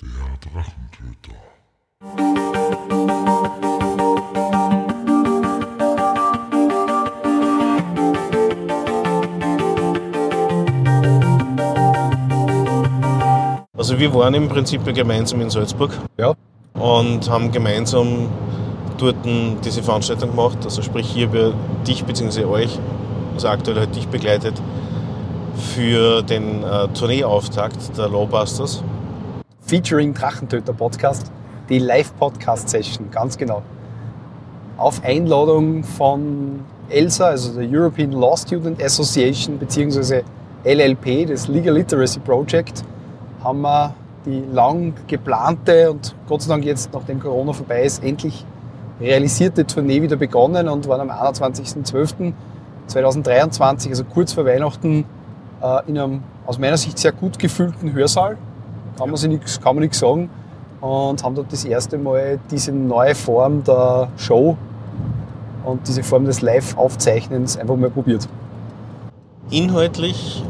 Der Drachentöter. Also wir waren im Prinzip gemeinsam in Salzburg Ja. und haben gemeinsam dort diese Veranstaltung gemacht. Also sprich hier bei dich bzw. euch, also aktuell halt dich begleitet, für den äh, Tourneeauftakt der Lawbusters. Featuring Drachentöter Podcast, die Live-Podcast-Session, ganz genau. Auf Einladung von ELSA, also der European Law Student Association, beziehungsweise LLP, das Legal Literacy Project, haben wir die lang geplante und Gott sei Dank jetzt, nachdem Corona vorbei ist, endlich realisierte Tournee wieder begonnen und waren am 21.12.2023, also kurz vor Weihnachten, äh, in einem aus meiner Sicht sehr gut gefüllten Hörsaal. Kann man, sich nix, kann man nichts sagen. Und haben dort das erste Mal diese neue Form der Show und diese Form des Live-Aufzeichnens einfach mal probiert. Inhaltlich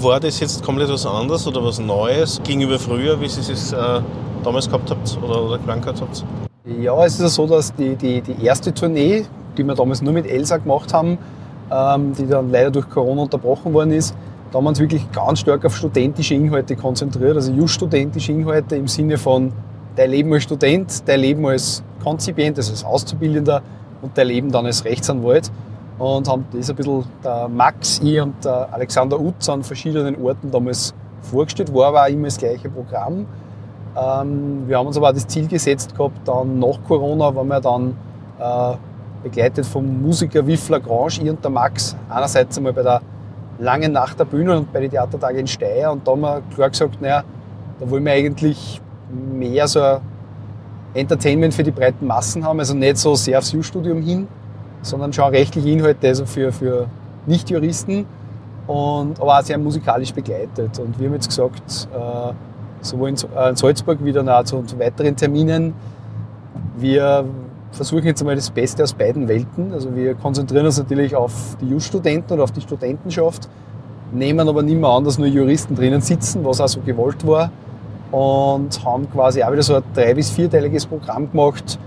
war das jetzt komplett was anderes oder was Neues gegenüber früher, wie Sie es äh, damals gehabt habt oder, oder geplant gehabt habt? Ja, es ist ja so, dass die, die, die erste Tournee, die wir damals nur mit Elsa gemacht haben, ähm, die dann leider durch Corona unterbrochen worden ist, da haben wir uns wirklich ganz stark auf studentische Inhalte konzentriert, also just studentische Inhalte im Sinne von dein Leben als Student, dein Leben als Konzipient, also als Auszubildender und dein Leben dann als Rechtsanwalt. Und haben das ein bisschen der Max, ich und der Alexander Utz an verschiedenen Orten damals vorgestellt, war aber auch immer das gleiche Programm. Ähm, wir haben uns aber auch das Ziel gesetzt gehabt, dann nach Corona, wenn wir dann äh, begleitet vom Musiker Wiff Lagrange, ich und der Max, einerseits einmal bei der langen Nacht der Bühne und bei den Theatertagen in Steyr und da haben wir klar gesagt, naja, da wollen wir eigentlich mehr so ein Entertainment für die breiten Massen haben, also nicht so sehr aufs U-Studium hin, sondern schon rechtliche Inhalte also für, für Nicht-Juristen. Und aber auch sehr musikalisch begleitet. Und wir haben jetzt gesagt, äh, sowohl in, äh, in Salzburg wie dann auch zu, zu weiteren Terminen, wir versuchen jetzt einmal das Beste aus beiden Welten. Also wir konzentrieren uns natürlich auf die Just-Studenten oder auf die Studentenschaft, nehmen aber nicht mehr an, dass nur Juristen drinnen sitzen, was auch so gewollt war. Und haben quasi auch wieder so ein drei- bis vierteiliges Programm gemacht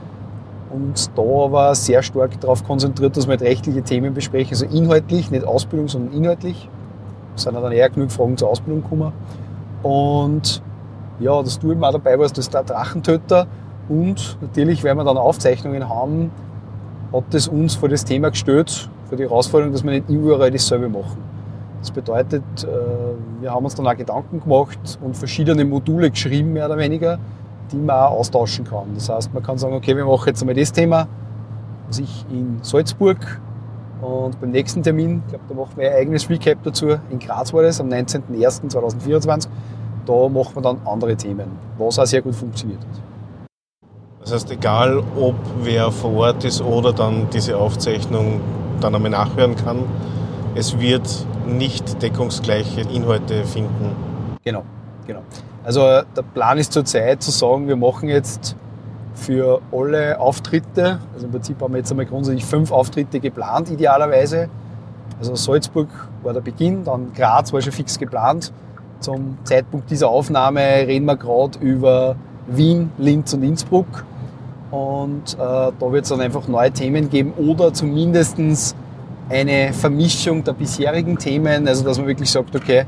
und da aber sehr stark darauf konzentriert, dass wir halt rechtliche Themen besprechen. Also inhaltlich, nicht Ausbildung, sondern inhaltlich. Es sind dann eher genug Fragen zur Ausbildung gekommen. Und ja, dass du eben auch dabei warst, das ist der Drachentöter. Und natürlich, wenn wir dann Aufzeichnungen haben, hat das uns vor das Thema gestellt, vor die Herausforderung, dass wir nicht überall dasselbe machen. Das bedeutet, äh, wir haben uns dann auch Gedanken gemacht und verschiedene Module geschrieben, mehr oder weniger, die man auch austauschen kann. Das heißt, man kann sagen, okay, wir machen jetzt einmal das Thema, was ich in Salzburg und beim nächsten Termin, ich glaube, da machen wir ein eigenes Recap dazu, in Graz war das, am 19.01.2024, da machen wir dann andere Themen, was auch sehr gut funktioniert hat. Das heißt, egal ob wer vor Ort ist oder dann diese Aufzeichnung dann einmal nachhören kann, es wird nicht deckungsgleiche Inhalte finden. Genau, genau. Also äh, der Plan ist zurzeit zu sagen, wir machen jetzt für alle Auftritte, also im Prinzip haben wir jetzt einmal grundsätzlich fünf Auftritte geplant, idealerweise. Also Salzburg war der Beginn, dann Graz war schon fix geplant. Zum Zeitpunkt dieser Aufnahme reden wir gerade über Wien, Linz und Innsbruck. Und äh, da wird es dann einfach neue Themen geben oder zumindest eine Vermischung der bisherigen Themen, also dass man wirklich sagt, okay,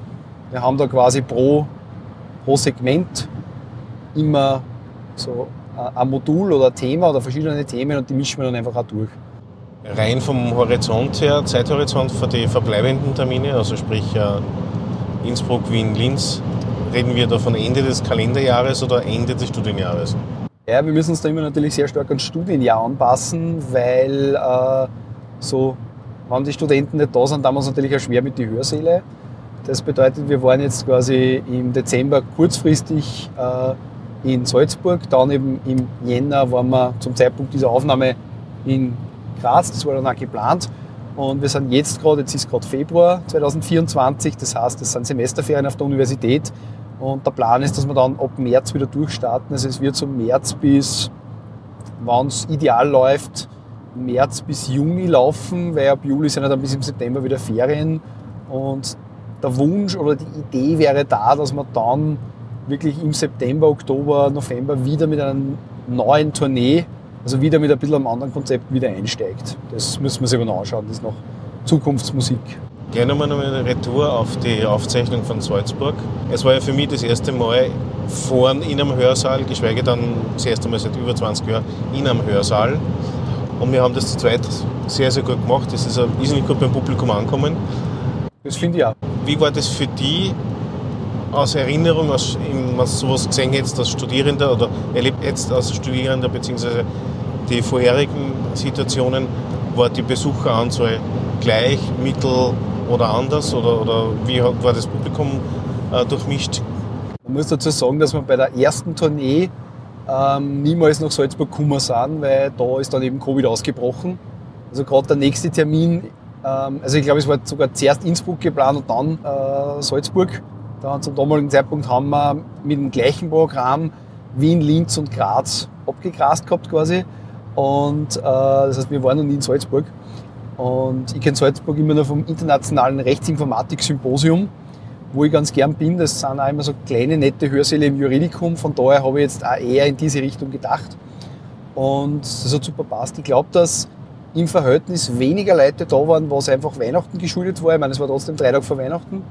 wir haben da quasi pro, pro Segment immer so äh, ein Modul oder ein Thema oder verschiedene Themen und die mischen wir dann einfach auch durch. Rein vom Horizont her, Zeithorizont für die verbleibenden Termine, also sprich äh, Innsbruck, Wien, Linz, reden wir da von Ende des Kalenderjahres oder Ende des Studienjahres? Ja, wir müssen uns da immer natürlich sehr stark ans Studienjahr anpassen, weil äh, so, wenn die Studenten nicht da sind, dann haben wir es natürlich auch schwer mit den Hörsäle. Das bedeutet, wir waren jetzt quasi im Dezember kurzfristig äh, in Salzburg, dann eben im Jänner waren wir zum Zeitpunkt dieser Aufnahme in Graz, das war dann auch geplant. Und wir sind jetzt gerade, jetzt ist gerade Februar 2024, das heißt, es sind Semesterferien auf der Universität. Und der Plan ist, dass wir dann ab März wieder durchstarten. Also es wird so März bis, wenn es ideal läuft, März bis Juni laufen, weil ab Juli sind ja dann bis im September wieder Ferien. Und der Wunsch oder die Idee wäre da, dass wir dann wirklich im September, Oktober, November wieder mit einer neuen Tournee, also wieder mit ein bisschen einem anderen Konzept wieder einsteigt. Das müssen wir sich aber noch anschauen, das ist noch Zukunftsmusik. Gerne nochmal eine Retour auf die Aufzeichnung von Salzburg. Es war ja für mich das erste Mal vorn in einem Hörsaal, geschweige dann das erste Mal seit über 20 Jahren in einem Hörsaal. Und wir haben das zu zweit sehr, sehr gut gemacht. Das ist nicht gut beim Publikum angekommen. Das finde ich auch. Wie war das für die aus Erinnerung, aus, wenn sowas gesehen hättest als Studierender oder erlebt jetzt als Studierender, beziehungsweise die vorherigen Situationen, war die Besucheranzahl gleich, mittel oder anders? Oder, oder wie war das Publikum äh, durchmischt? Man muss dazu sagen, dass wir bei der ersten Tournee ähm, niemals nach Salzburg gekommen sind, weil da ist dann eben Covid ausgebrochen. Also gerade der nächste Termin, ähm, also ich glaube, es war sogar zuerst Innsbruck geplant und dann äh, Salzburg. Da, zum damaligen Zeitpunkt haben wir mit dem gleichen Programm Wien, Linz und Graz abgegrast gehabt quasi. Und äh, das heißt, wir waren noch nie in Salzburg. Und ich kenne Salzburg immer nur vom internationalen Rechtsinformatik-Symposium wo ich ganz gern bin. Das sind auch immer so kleine, nette Hörsäle im Juridikum. Von daher habe ich jetzt auch eher in diese Richtung gedacht. Und das hat super passt. Ich glaube, dass im Verhältnis weniger Leute da waren, was einfach Weihnachten geschuldet war. Ich meine, es war trotzdem drei Tage vor Weihnachten.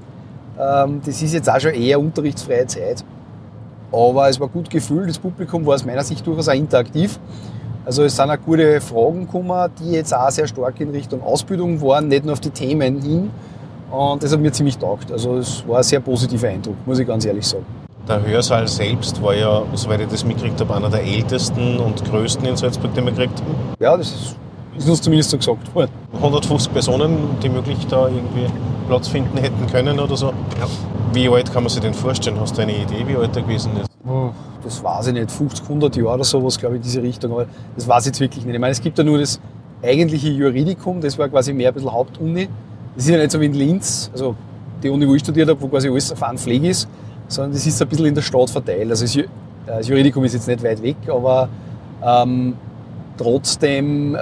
Ähm, das ist jetzt auch schon eher unterrichtsfreie Zeit. Aber es war gut gefüllt. Das Publikum war aus meiner Sicht durchaus auch interaktiv. Also es sind auch gute Fragen gekommen, die jetzt auch sehr stark in Richtung Ausbildung waren, nicht nur auf die Themen hin, und das hat mir ziemlich taugt. Also es war ein sehr positiver Eindruck, muss ich ganz ehrlich sagen. Der Hörsaal selbst war ja, soweit ich das mitgekriegt habe, einer der ältesten und größten in Salzburg, den man kriegt. Ja, das ist, ist uns zumindest so gesagt worden. 150 Personen, die möglich da irgendwie Platz finden hätten können oder so. Ja. Wie alt kann man sich denn vorstellen? Hast du eine Idee, wie alt er gewesen ist? Oh, das weiß ich nicht, 50, 100 Jahre oder sowas, glaube ich, in diese Richtung. Aber das weiß ich jetzt wirklich nicht. Ich meine, es gibt ja nur das eigentliche Juridikum, das war quasi mehr ein bisschen Hauptuni. Das ist ja nicht so wie in Linz, also die Uni, wo ich studiert habe, wo quasi alles auf einen Fleck ist, sondern das ist ein bisschen in der Stadt verteilt. Also das Juridikum ist jetzt nicht weit weg, aber ähm, trotzdem äh,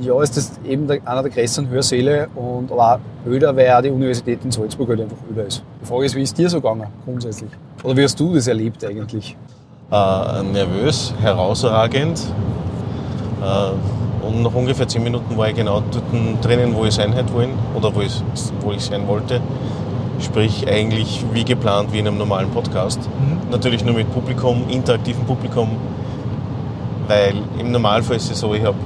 ja, ist das eben der, einer der größten Hörsäle und aber auch öder, weil auch die Universität in Salzburg halt einfach öder ist. Die Frage ist, wie ist dir so gegangen grundsätzlich? Oder wie hast du das erlebt eigentlich? Äh, nervös, herausragend. Äh, und nach ungefähr zehn Minuten war ich genau dort drinnen, wo ich sein hätte wollen oder wo ich, wo ich sein wollte. Sprich eigentlich wie geplant, wie in einem normalen Podcast. Mhm. Natürlich nur mit Publikum, interaktivem Publikum, weil im Normalfall ist es so, ich habe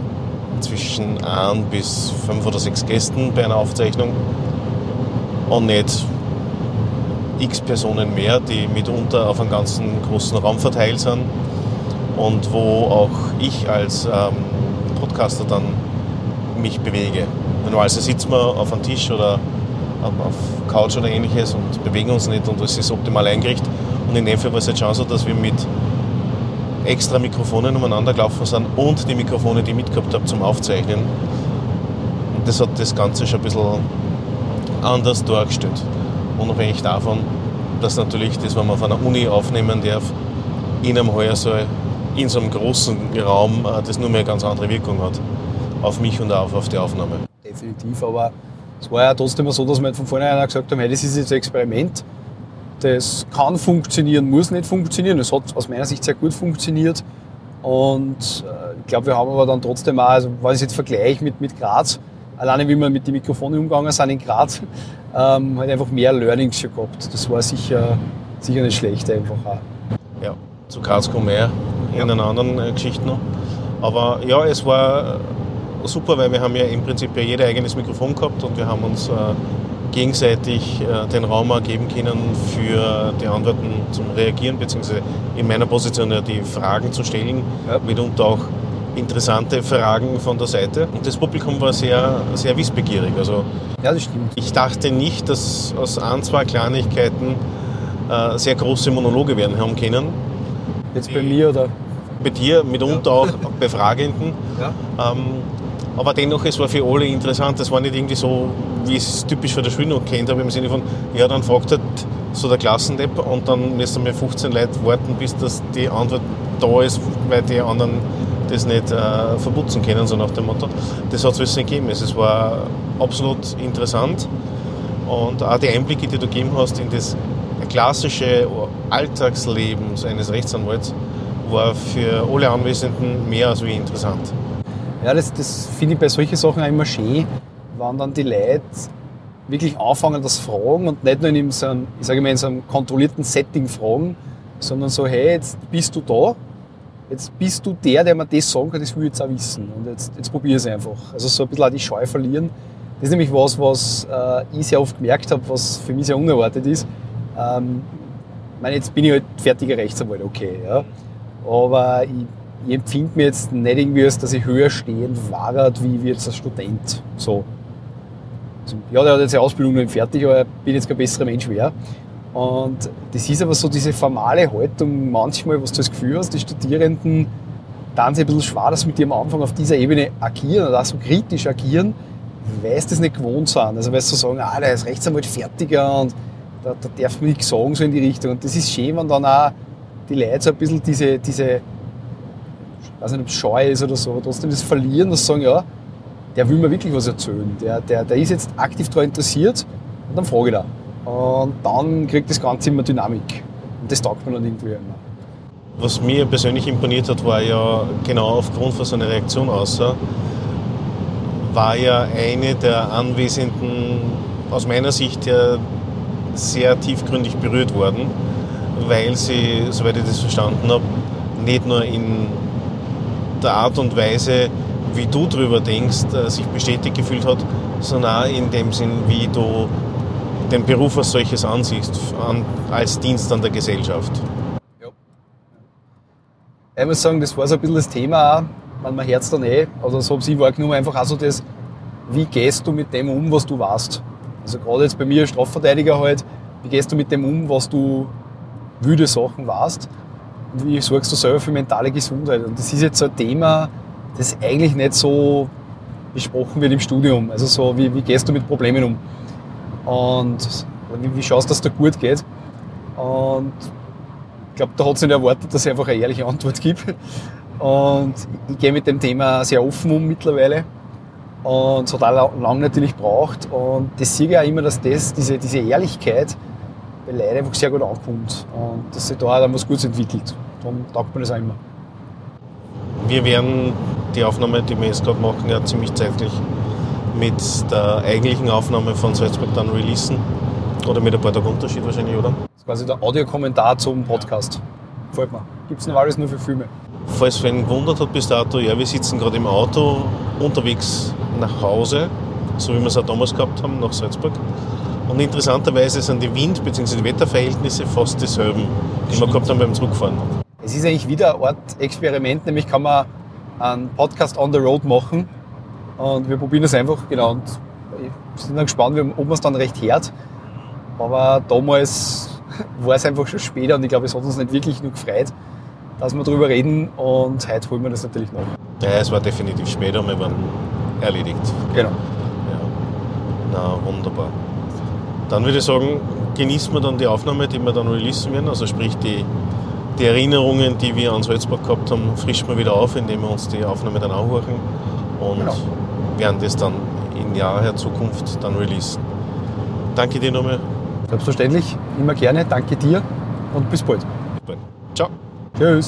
zwischen ein bis fünf oder sechs Gästen bei einer Aufzeichnung und nicht x Personen mehr, die mitunter auf einem ganzen großen Raum verteilt sind und wo auch ich als ähm, Podcaster dann mich bewege. Normalerweise sitzen wir auf einem Tisch oder auf Couch oder ähnliches und bewegen uns nicht und das ist optimal eingerichtet. Und in dem Fall war es jetzt schon so, dass wir mit extra Mikrofonen umeinander gelaufen sind und die Mikrofone, die ich mitgehabt habe zum Aufzeichnen. Und das hat das Ganze schon ein bisschen anders dargestellt. Unabhängig davon, dass natürlich das, wenn man auf einer Uni aufnehmen darf, in einem Heuersaal in so einem großen Raum äh, das nur mehr eine ganz andere Wirkung hat. Auf mich und auch auf die Aufnahme. Definitiv, aber es war ja trotzdem so, dass wir von vornherein gesagt haben, hey, das ist jetzt ein Experiment. Das kann funktionieren, muss nicht funktionieren. Es hat aus meiner Sicht sehr gut funktioniert. Und äh, ich glaube, wir haben aber dann trotzdem auch, also wenn ich jetzt vergleiche mit, mit Graz, alleine wie wir mit den Mikrofonen umgegangen sind in Graz, ähm, halt einfach mehr Learnings schon gehabt. Das war sicher, sicher nicht schlecht einfach auch. Ja, zu Graz kommen wir in einer anderen äh, Geschichte noch. Aber ja, es war super, weil wir haben ja im Prinzip ja jeder eigenes Mikrofon gehabt und wir haben uns äh, gegenseitig äh, den Raum geben können für die Antworten zum Reagieren, beziehungsweise in meiner Position ja die Fragen zu stellen, ja. mitunter auch interessante Fragen von der Seite. Und das Publikum war sehr, sehr wissbegierig. Also ja, das stimmt. Ich dachte nicht, dass aus ein, zwei Kleinigkeiten äh, sehr große Monologe werden haben können. Jetzt bei mir oder? Bei dir, mitunter ja. auch bei Fragenden. Ja. Ähm, aber dennoch, es war für alle interessant. Das war nicht irgendwie so, wie ich es typisch für der Schule noch kennt habe, im Sinne von, ja, dann fragt halt so der Klassendepp und dann müssen wir 15 Leute warten, bis das die Antwort da ist, weil die anderen das nicht äh, verputzen können, so nach dem Motto. Das hat es alles nicht gegeben. Es war absolut interessant und auch die Einblicke, die du gegeben hast in das klassische Alltagsleben eines Rechtsanwalts war für alle Anwesenden mehr als wie interessant. Ja, das, das finde ich bei solchen Sachen auch immer schön, wenn dann die Leute wirklich anfangen, das fragen und nicht nur in so einem, ich mal, in so einem kontrollierten Setting fragen, sondern so, hey, jetzt bist du da, jetzt bist du der, der mir das sagen kann, das will ich jetzt auch wissen. Und jetzt, jetzt probiere es einfach. Also so ein bisschen auch die Scheu verlieren. Das ist nämlich was, was äh, ich sehr oft gemerkt habe, was für mich sehr unerwartet ist. Ähm, ich meine, jetzt bin ich halt fertiger Rechtsanwalt, okay. Ja. Aber ich, ich empfinde mich jetzt nicht irgendwie, als dass ich höher stehend war, wie, jetzt als Student. So. Also, ja, der hat jetzt die Ausbildung noch nicht fertig, aber ich bin jetzt kein besserer Mensch mehr. Und das ist aber so diese formale Haltung manchmal, was du das Gefühl hast, die Studierenden dann sich ein bisschen schwer, dass sie mit dir am Anfang auf dieser Ebene agieren oder auch so kritisch agieren, weil sie das nicht gewohnt sind. Also weil sie so sagen, ah, der ist Rechtsanwalt fertiger und da, da darf man nichts sagen, so in die Richtung. Und das ist schön, wenn dann auch die Leute so ein bisschen diese, diese ich weiß nicht, ob es scheu ist oder so, aber trotzdem das verlieren, dass sie sagen, ja, der will mir wirklich was erzählen. Der, der, der ist jetzt aktiv daran interessiert und dann frage ich da. Und dann kriegt das Ganze immer Dynamik. Und das taugt mir dann irgendwie immer. Was mir persönlich imponiert hat, war ja genau aufgrund von seiner Reaktion außer, war ja eine der Anwesenden aus meiner Sicht ja sehr tiefgründig berührt worden, weil sie, soweit ich das verstanden habe, nicht nur in der Art und Weise, wie du darüber denkst, äh, sich bestätigt gefühlt hat, sondern auch in dem Sinn, wie du den Beruf als solches ansiehst, an, als Dienst an der Gesellschaft. Ja. Ich muss sagen, das war so ein bisschen das Thema auch, wenn man Herz dann eh, oder so habe ich wahrgenommen, einfach auch so das, wie gehst du mit dem um, was du warst. Also gerade jetzt bei mir als Strafverteidiger halt, wie gehst du mit dem um, was du wüde Sachen und wie sorgst du selber für mentale Gesundheit. Und das ist jetzt so ein Thema, das eigentlich nicht so besprochen wird im Studium. Also so, wie, wie gehst du mit Problemen um? Und wie, schaust dass es dir gut geht? Und ich glaube, da hat es nicht erwartet, dass ich einfach eine ehrliche Antwort gebe. Und ich gehe mit dem Thema sehr offen um mittlerweile. Und es hat auch lange natürlich gebraucht. Und das sehe ich auch immer, dass das, diese, diese Ehrlichkeit bei Leuten einfach sehr gut ankommt. Und dass sich da auch dann was Gutes entwickelt. Darum taugt man das auch immer. Wir werden die Aufnahme, die wir jetzt gerade machen, ja ziemlich zeitlich mit der eigentlichen Aufnahme von Salzburg dann releasen. Oder mit ein paar Tagen Unterschied wahrscheinlich, oder? Das ist quasi der Audiokommentar zum Podcast. Gefällt mir. Gibt es noch alles nur für Filme. Falls wen gewundert hat bis dato, ja, wir sitzen gerade im Auto unterwegs nach Hause, so wie wir es auch damals gehabt haben, nach Salzburg. Und interessanterweise sind die Wind- bzw. die Wetterverhältnisse fast dieselben, die wir gehabt haben beim Zurückfahren. Es ist eigentlich wieder eine Art Experiment, nämlich kann man einen Podcast on the road machen und wir probieren das einfach, genau. Und wir sind dann gespannt, ob man es dann recht hört. Aber damals war es einfach schon später und ich glaube, es hat uns nicht wirklich nur gefreut, dass wir darüber reden und heute holen wir das natürlich noch. Ja, es war definitiv später, wir waren erledigt. Genau. Ja. Na, wunderbar. Dann würde ich sagen, genießen wir dann die Aufnahme, die wir dann releasen werden. Also sprich die, die Erinnerungen, die wir an Salzburg gehabt haben, frischen wir wieder auf, indem wir uns die Aufnahme dann anhören und Genau. Werden das dann in naher Zukunft dann releasen. Danke dir nochmal. Selbstverständlich, immer gerne. Danke dir und bis bald. Ciao. Tschüss.